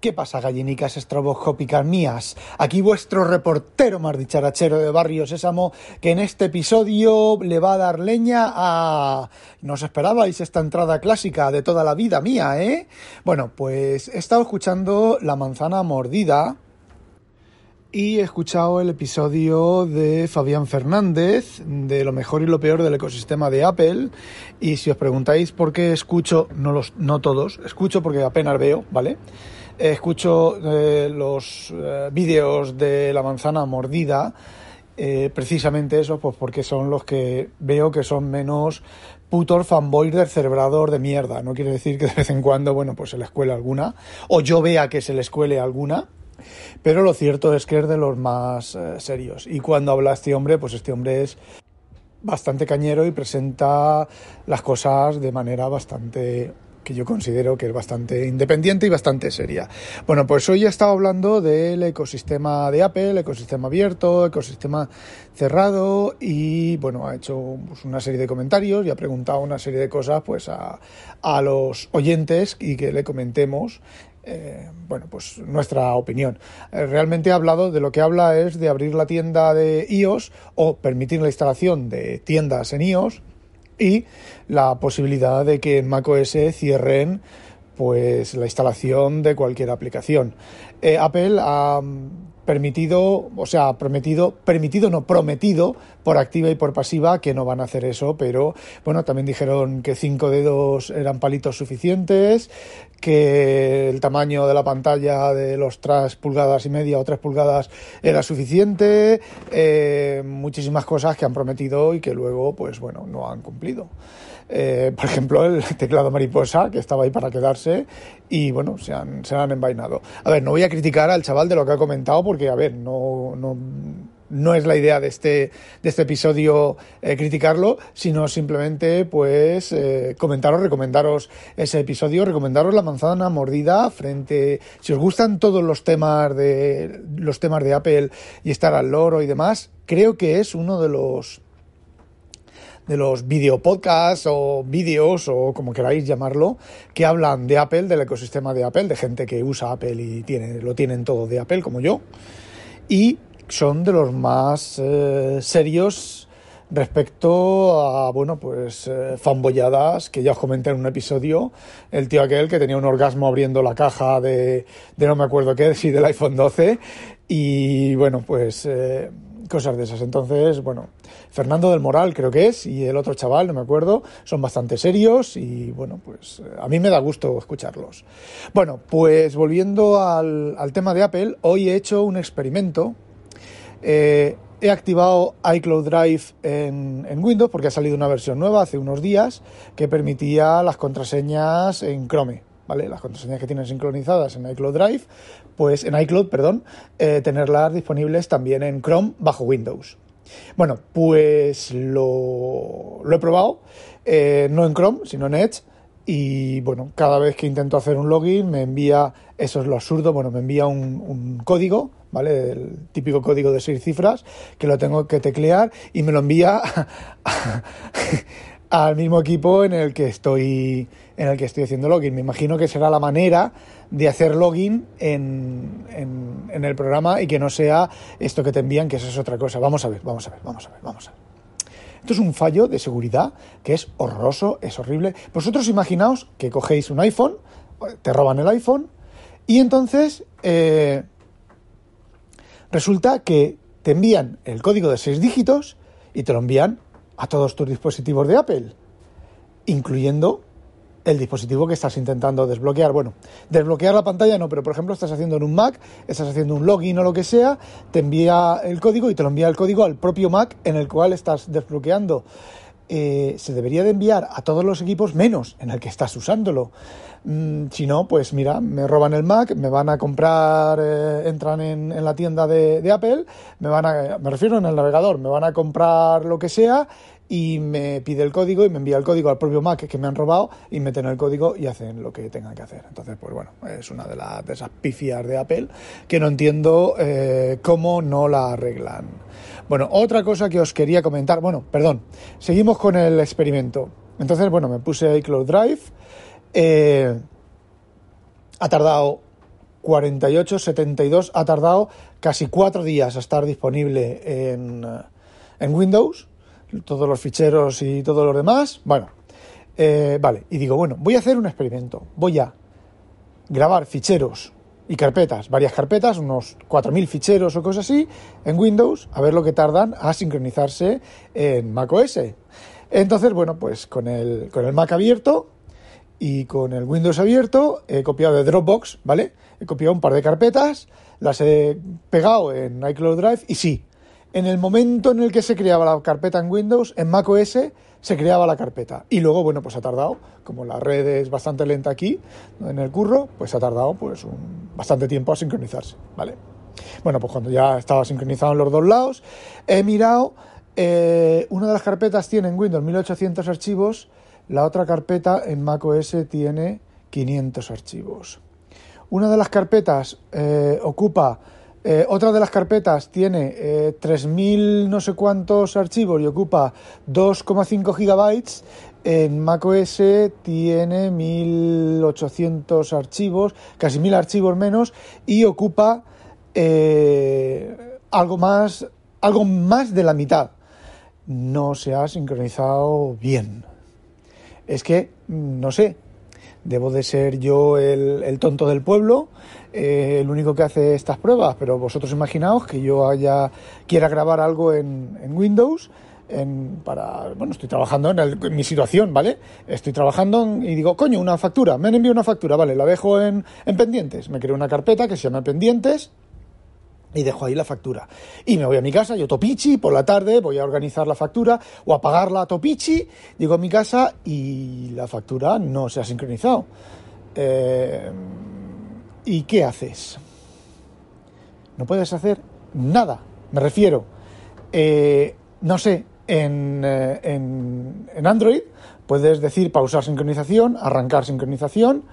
¿Qué pasa, gallinicas estroboscópicas mías? Aquí vuestro reportero más dicharachero de Barrio Sésamo, que en este episodio le va a dar leña a... ¿No os esperabais esta entrada clásica de toda la vida mía, eh? Bueno, pues he estado escuchando La manzana mordida y he escuchado el episodio de Fabián Fernández de lo mejor y lo peor del ecosistema de Apple. Y si os preguntáis por qué escucho, no, los, no todos, escucho porque apenas veo, ¿vale? Escucho eh, los eh, vídeos de la manzana mordida, eh, precisamente eso, pues porque son los que veo que son menos putor fanboy del cerebrador de mierda. No quiere decir que de vez en cuando, bueno, pues se le escuele alguna, o yo vea que se le escuele alguna, pero lo cierto es que es de los más serios. Y cuando habla este hombre, pues este hombre es bastante cañero y presenta las cosas de manera bastante que yo considero que es bastante independiente y bastante seria. Bueno, pues hoy he estado hablando del ecosistema de Apple, ecosistema abierto, ecosistema cerrado y bueno, ha hecho pues, una serie de comentarios y ha preguntado una serie de cosas pues a, a los oyentes y que le comentemos eh, bueno, pues nuestra opinión. Eh, realmente ha hablado de lo que habla es de abrir la tienda de iOS o permitir la instalación de tiendas en iOS y la posibilidad de que en macOS cierren pues la instalación de cualquier aplicación. Eh, Apple ha permitido, o sea, prometido, permitido, no prometido, por activa y por pasiva, que no van a hacer eso, pero bueno, también dijeron que cinco dedos eran palitos suficientes, que el tamaño de la pantalla de los tres pulgadas y media o tres pulgadas era suficiente, eh, muchísimas cosas que han prometido y que luego, pues bueno, no han cumplido. Eh, por ejemplo, el teclado mariposa, que estaba ahí para quedarse, y bueno, se han, se han envainado. A ver, no voy a criticar al chaval de lo que ha comentado, porque, a ver, no, no, no es la idea de este, de este episodio eh, criticarlo, sino simplemente, pues, eh, comentaros, recomendaros ese episodio, recomendaros la manzana mordida frente, si os gustan todos los temas de, los temas de Apple y estar al loro y demás, creo que es uno de los de los videopodcasts o vídeos o como queráis llamarlo, que hablan de Apple, del ecosistema de Apple, de gente que usa Apple y tiene, lo tienen todo de Apple, como yo. Y son de los más eh, serios respecto a, bueno, pues eh, fanboyadas que ya os comenté en un episodio, el tío aquel que tenía un orgasmo abriendo la caja de, de no me acuerdo qué, sí, del iPhone 12 y bueno, pues eh, cosas de esas. Entonces, bueno, Fernando del Moral creo que es, y el otro chaval, no me acuerdo, son bastante serios y bueno, pues a mí me da gusto escucharlos. Bueno, pues volviendo al, tema de Apple, hoy he hecho un experimento. Eh, he activado iCloud Drive en, en, Windows porque ha salido una versión nueva hace unos días que permitía las contraseñas en Chrome. ¿Vale? Las contraseñas que tienen sincronizadas en iCloud Drive, pues en iCloud, perdón, eh, tenerlas disponibles también en Chrome bajo Windows. Bueno, pues lo, he probado, eh, no en Chrome, sino en Edge, y bueno, cada vez que intento hacer un login me envía, eso es lo absurdo, bueno, me envía un, un, código, ¿vale? El típico código de seis cifras que lo tengo que teclear y me lo envía al mismo equipo en el que estoy en el que estoy haciendo login. Me imagino que será la manera de hacer login en, el programa y que no sea esto que te envían, que eso es otra cosa. Vamos a ver, vamos a ver, vamos a ver, vamos a ver. Esto es un fallo de seguridad que es horroroso, es horrible. Vosotros imaginaos que cogéis un iPhone, te roban el iPhone y entonces eh, resulta que te envían el código de seis dígitos y te lo envían a todos tus dispositivos de Apple, incluyendo el dispositivo que estás intentando desbloquear. Bueno, desbloquear la pantalla no, pero por ejemplo estás haciendo en un Mac, estás haciendo un login o lo que sea, te envía el código y te lo envía el código al propio Mac en el cual estás desbloqueando. Eh, se debería de enviar a todos los equipos menos en el que estás usándolo. Mm, si no, pues mira, me roban el Mac, me van a comprar, eh, entran en, en, la tienda de, de, Apple, me van a, me refiero en el navegador, me van a comprar lo que sea y me pide el código y me envía el código al propio Mac que me han robado y meten el código y hacen lo que tengan que hacer. Entonces, pues bueno, es una de, las de esas pifias de Apple que no entiendo eh, cómo no la arreglan. Bueno, otra cosa que os quería comentar, bueno, perdón, seguimos con el experimento. Entonces, bueno, me puse iCloud Drive, eh, ha tardado 4872 ha tardado casi cuatro días a estar disponible en, en Windows, todos los ficheros y todo lo demás. Bueno, eh, vale, y digo, bueno, voy a hacer un experimento. Voy a grabar ficheros y carpetas, varias carpetas, unos 4.000 ficheros o cosas así, en Windows, a ver lo que tardan a sincronizarse en macOS. Entonces, bueno, pues con el, con el Mac abierto y con el Windows abierto he copiado de Dropbox, ¿vale? He copiado un par de carpetas, las he pegado en iCloud Drive y sí, en el momento en el que se creaba la carpeta en Windows, en macOS se creaba la carpeta. Y luego, bueno, pues ha tardado, como la red es bastante lenta aquí, en el curro, pues ha tardado pues un, bastante tiempo a sincronizarse, ¿vale? Bueno, pues cuando ya estaba sincronizado en los dos lados, he mirado, eh, una de las carpetas tiene en Windows 1800 archivos, la otra carpeta en macOS tiene 500 archivos. Una de las carpetas eh, ocupa eh, otra de las carpetas tiene eh, 3.000 no sé cuántos archivos y ocupa 2,5 gigabytes. En macOS tiene 1.800 archivos, casi 1.000 archivos menos, y ocupa eh, algo, más, algo más de la mitad. No se ha sincronizado bien. Es que, no sé, debo de ser yo el, el tonto del pueblo eh, el único que hace estas pruebas, pero vosotros imaginaos que yo haya quiera grabar algo en, en Windows. En, para, bueno, estoy trabajando en, el, mi situación, ¿vale? Estoy trabajando en, y digo, coño, una factura, me han enviado una factura, ¿vale? La dejo en pendientes, me creo una carpeta que se llama pendientes y dejo ahí la factura. Y me voy a mi casa, yo topichi, por la tarde voy a organizar la factura o a pagarla a topichi, digo a mi casa y la factura no se ha sincronizado. Eh, ¿Y qué haces? No puedes hacer nada. Me refiero, eh, no sé, en, eh, en, en, Android puedes decir pausar sincronización, arrancar sincronización.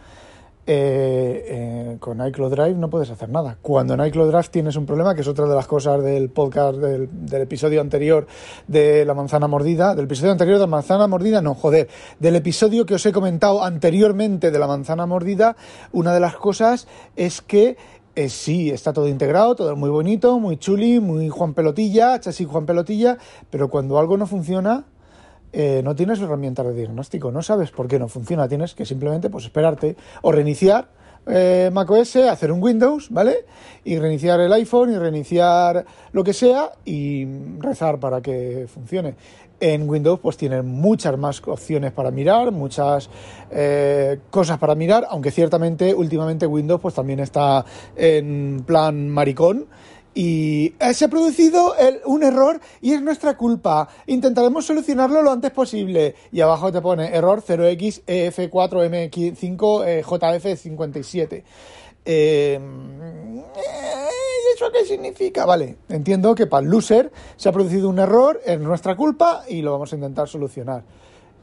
Eh, eh, con iCloud Drive no puedes hacer nada. Cuando en iCloud Drive tienes un problema, que es otra de las cosas del podcast del, episodio anterior de la manzana mordida, del episodio anterior de la manzana mordida, no, joder, del episodio que os he comentado anteriormente de la manzana mordida, una de las cosas es que eh, sí, está todo integrado, todo muy bonito, muy chuli, muy Juan Pelotilla, chasis Juan Pelotilla, pero cuando algo no funciona, eh, no tienes herramientas de diagnóstico, no sabes por qué no funciona, tienes que simplemente pues esperarte o reiniciar eh, macOS, hacer un Windows, ¿vale? Y reiniciar el iPhone y reiniciar lo que sea y rezar para que funcione. En Windows pues tienen muchas más opciones para mirar, muchas eh, cosas para mirar, aunque ciertamente últimamente Windows pues también está en plan maricón y se ha producido un error y es nuestra culpa. Intentaremos solucionarlo lo antes posible. Y abajo te pone error 0xEF4M5JF57. Eh, ¿Eso qué significa? Vale, entiendo que para el loser se ha producido un error, es nuestra culpa y lo vamos a intentar solucionar.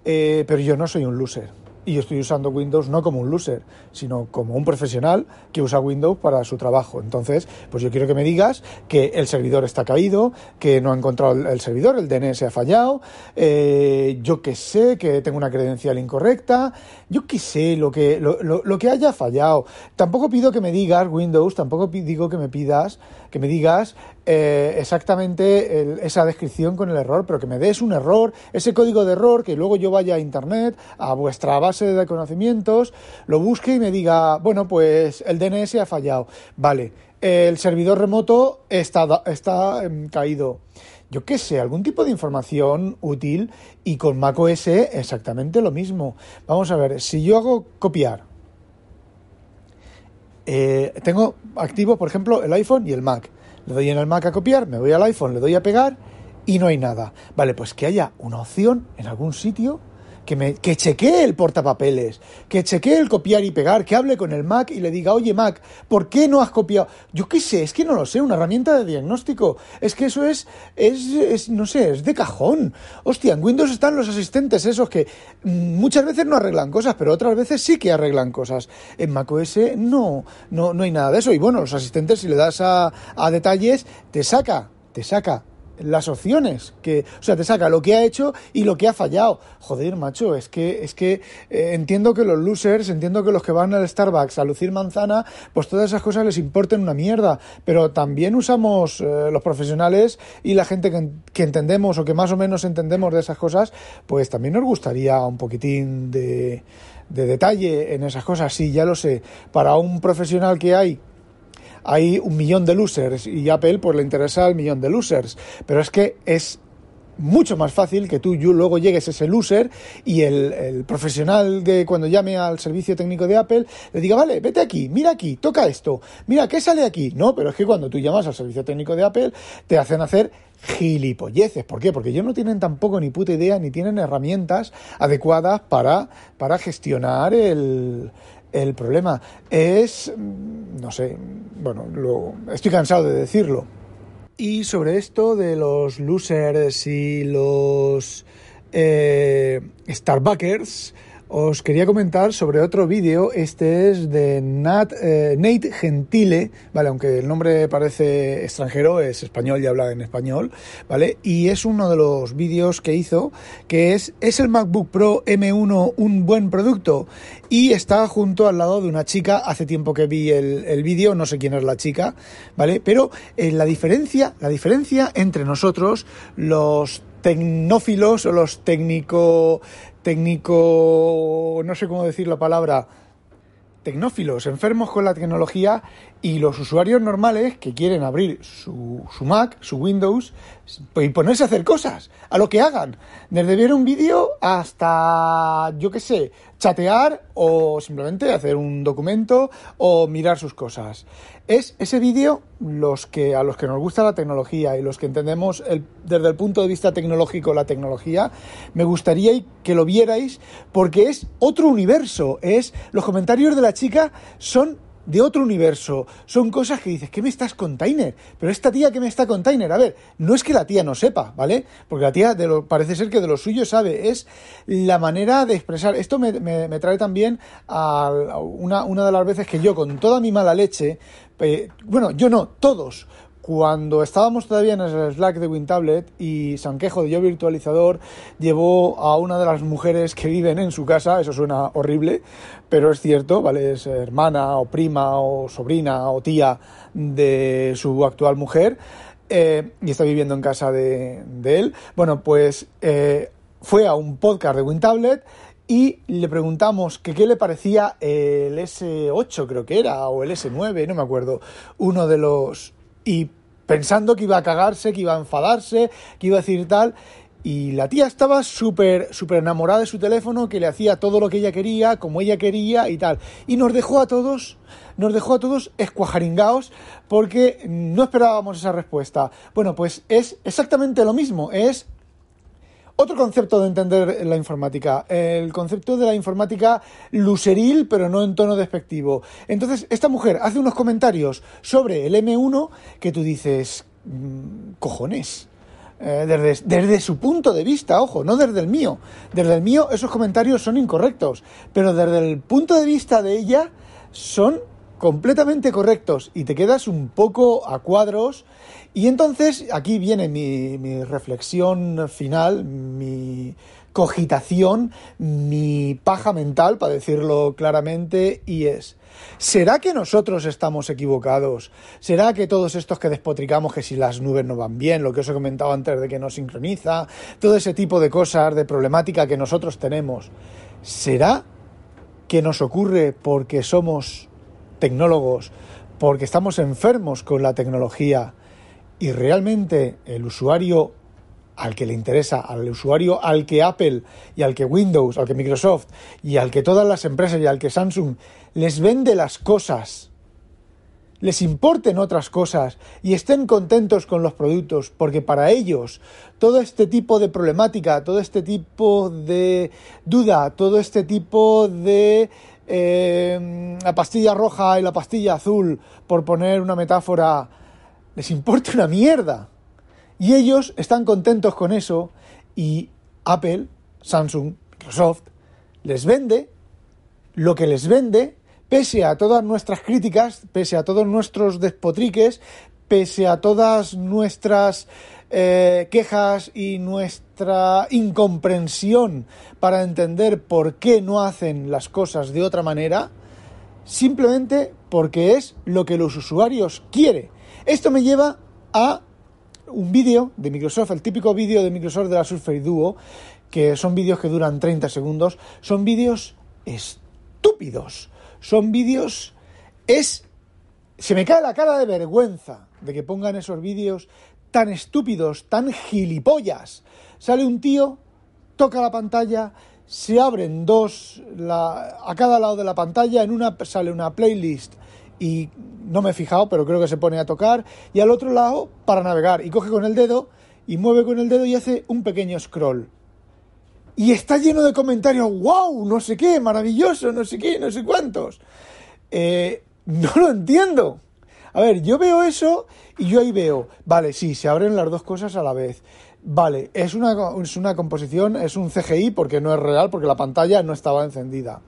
Eh, pero yo no soy un loser y estoy usando Windows no como un loser, sino como un profesional que usa Windows para su trabajo. Entonces, pues yo quiero que me digas que el servidor está caído, que no ha encontrado el servidor, el DNS ha fallado, eh, yo que sé, que tengo una credencial incorrecta, yo que sé lo que, lo, lo, lo que haya fallado. Tampoco pido que me digas Windows, tampoco digo que me pidas, que me digas eh, exactamente esa descripción con el error, pero que me des un error, ese código de error, que luego yo vaya a Internet, a vuestra base de conocimientos, lo busque y me diga, bueno, pues el DNS ha fallado. Vale, el servidor remoto está, está eh, caído. Yo qué sé, algún tipo de información útil y con macOS exactamente lo mismo. Vamos a ver, si yo hago copiar, eh, tengo activo, por ejemplo, el iPhone y el Mac le doy en el Mac a copiar, me voy al iPhone, le doy a pegar y no hay nada. Vale, pues que haya una opción en algún sitio que, me, que chequee el portapapeles, que chequee el copiar y pegar, que hable con el Mac y le diga, oye Mac, ¿por qué no has copiado? Yo qué sé, es que no lo sé, una herramienta de diagnóstico. Es que eso es, es, es no sé, es de cajón. Hostia, en Windows están los asistentes esos que muchas veces no arreglan cosas, pero otras veces sí que arreglan cosas. En macOS no, no, no hay nada de eso. Y bueno, los asistentes, si le das a, a detalles, te saca, te saca las opciones, que, o sea, te saca lo que ha hecho y lo que ha fallado. Joder, macho, es que, es que eh, entiendo que los losers, entiendo que los que van al Starbucks a lucir manzana, pues todas esas cosas les importen una mierda, pero también usamos eh, los profesionales y la gente que, que, entendemos o que más o menos entendemos de esas cosas, pues también nos gustaría un poquitín de, de detalle en esas cosas. Sí, ya lo sé, para un profesional que hay hay un millón de losers y Apple pues le interesa el millón de losers. Pero es que es mucho más fácil que tú luego llegues ese loser y el, profesional de cuando llame al servicio técnico de Apple le diga, vale, vete aquí, mira aquí, toca esto, mira, ¿qué sale aquí? No, pero es que cuando tú llamas al servicio técnico de Apple te hacen hacer gilipolleces. ¿Por qué? Porque ellos no tienen tampoco ni puta idea ni tienen herramientas adecuadas para, para gestionar el, el problema es, no sé, bueno, lo, estoy cansado de decirlo. Y sobre esto de los losers y los eh, Starbuckers, os quería comentar sobre otro vídeo. Este es de eh, Nate Gentile, ¿vale? Aunque el nombre parece extranjero, es español y habla en español, ¿vale? Y es uno de los vídeos que hizo, que es, ¿es el MacBook Pro M1 un buen producto? Y está junto al lado de una chica, hace tiempo que vi el, el vídeo, no sé quién es la chica, ¿vale? Pero eh, la diferencia, la diferencia entre nosotros, los tecnófilos o los técnico técnico, no sé cómo decir la palabra, tecnófilos, enfermos con la tecnología y los usuarios normales que quieren abrir su, su Mac, su Windows y ponerse a hacer cosas, a lo que hagan, desde ver un vídeo hasta, yo qué sé, chatear o simplemente hacer un documento o mirar sus cosas. Es ese vídeo los que a los que nos gusta la tecnología y los que entendemos desde el punto de vista tecnológico la tecnología, me gustaría que lo vierais porque es otro universo, es los comentarios de la chica son de otro universo. Son cosas que dices, ¿qué me estás container? Pero esta tía que me está container, a ver, no es que la tía no sepa, ¿vale? Porque la tía de lo, parece ser que de lo suyo sabe, es la manera de expresar. Esto me, me, trae también a una, una de las veces que yo, con toda mi mala leche, bueno, yo no, todos, cuando estábamos todavía en el Slack de WinTablet y Sanquejo de Yo Virtualizador llevó a una de las mujeres que viven en su casa, eso suena horrible, pero es cierto, ¿vale? Es hermana o prima o sobrina o tía de su actual mujer eh, y está viviendo en casa de, él. Bueno, pues eh, fue a un podcast de WinTablet y le preguntamos que qué le parecía el S8 creo que era o el S9, no me acuerdo, uno de los y pensando que iba a cagarse, que iba a enfadarse, que iba a decir tal. Y la tía estaba súper, súper enamorada de su teléfono, que le hacía todo lo que ella quería, como ella quería y tal. Y nos dejó a todos, nos dejó a todos escuajaringaos porque no esperábamos esa respuesta. Bueno, pues es exactamente lo mismo, es otro concepto de entender la informática, el concepto de la informática luceril, pero no en tono despectivo. Entonces, esta mujer hace unos comentarios sobre el M1 que tú dices, mm, cojones. Eh, desde, desde, su punto de vista, ojo, no desde el mío. Desde el mío esos comentarios son incorrectos, pero desde el punto de vista de ella son completamente correctos y te quedas un poco a cuadros. Y entonces aquí viene mi, reflexión final, mi cogitación, mi paja mental, para decirlo claramente, y es, ¿será que nosotros estamos equivocados? ¿Será que todos estos que despotricamos que si las nubes no van bien, lo que os he comentado antes de que no sincroniza, todo ese tipo de cosas, de problemática que nosotros tenemos, ¿será que nos ocurre porque somos tecnólogos, porque estamos enfermos con la tecnología y realmente el usuario al que le interesa, al usuario al que Apple y al que Windows, al que Microsoft y al que todas las empresas y al que Samsung les vende las cosas, les importen otras cosas y estén contentos con los productos, porque para ellos todo este tipo de problemática, todo este tipo de duda, todo este tipo de eh, la pastilla roja y la pastilla azul, por poner una metáfora, les importa una mierda. Y ellos están contentos con eso y Apple, Samsung, Microsoft les vende lo que les vende, pese a todas nuestras críticas, pese a todos nuestros despotriques, pese a todas nuestras eh, quejas y nuestra incomprensión para entender por qué no hacen las cosas de otra manera, simplemente porque es lo que los usuarios quieren. Esto me lleva a un vídeo de Microsoft, el típico vídeo de Microsoft de la Surface Duo, que son vídeos que duran 30 segundos, son vídeos estúpidos, son vídeos... es... se me cae la cara de vergüenza de que pongan esos vídeos tan estúpidos, tan gilipollas. Sale un tío, toca la pantalla, se abren dos a cada lado de la pantalla, en una sale una playlist y no me he fijado, pero creo que se pone a tocar, y al otro lado para navegar, y coge con el dedo y mueve con el dedo y hace un pequeño scroll. Y está lleno de comentarios, wow, no sé qué, maravilloso, no sé qué, no sé cuántos. Eh, no lo entiendo. A ver, yo veo eso y yo ahí veo, vale, sí, se abren las dos cosas a la vez. Vale, es una, es una composición, es un CGI porque no es real, porque la pantalla no estaba encendida.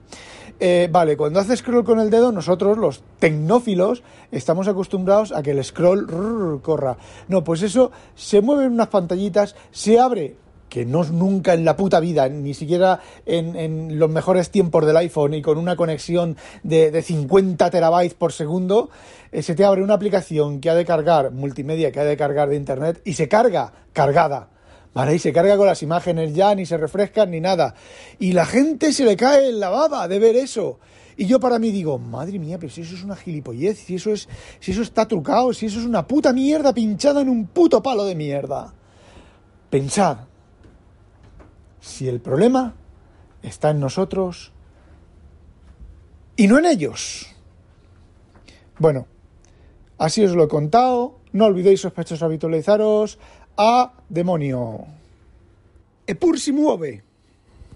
Eh, vale, cuando hace scroll con el dedo, nosotros, los tecnófilos, estamos acostumbrados a que el scroll corra. No, pues eso se mueve en unas pantallitas, se abre que no nunca en la puta vida, ni siquiera en, los mejores tiempos del iPhone y con una conexión de, 50 terabytes por segundo, eh, se te abre una aplicación que ha de cargar, multimedia que ha de cargar de internet y se carga cargada. ¿Vale? Y se carga con las imágenes ya, ni se refrescan ni nada. Y la gente se le cae en la baba de ver eso. Y yo para mí digo, madre mía, pero si eso es una gilipollez, si eso es, si eso está trucado, si eso es una puta mierda pinchada en un puto palo de mierda. Pensad, si el problema está en nosotros y no en ellos. Bueno, así os lo he contado. No olvidéis, sospechosos, habitualizaros a demonio. E si muove.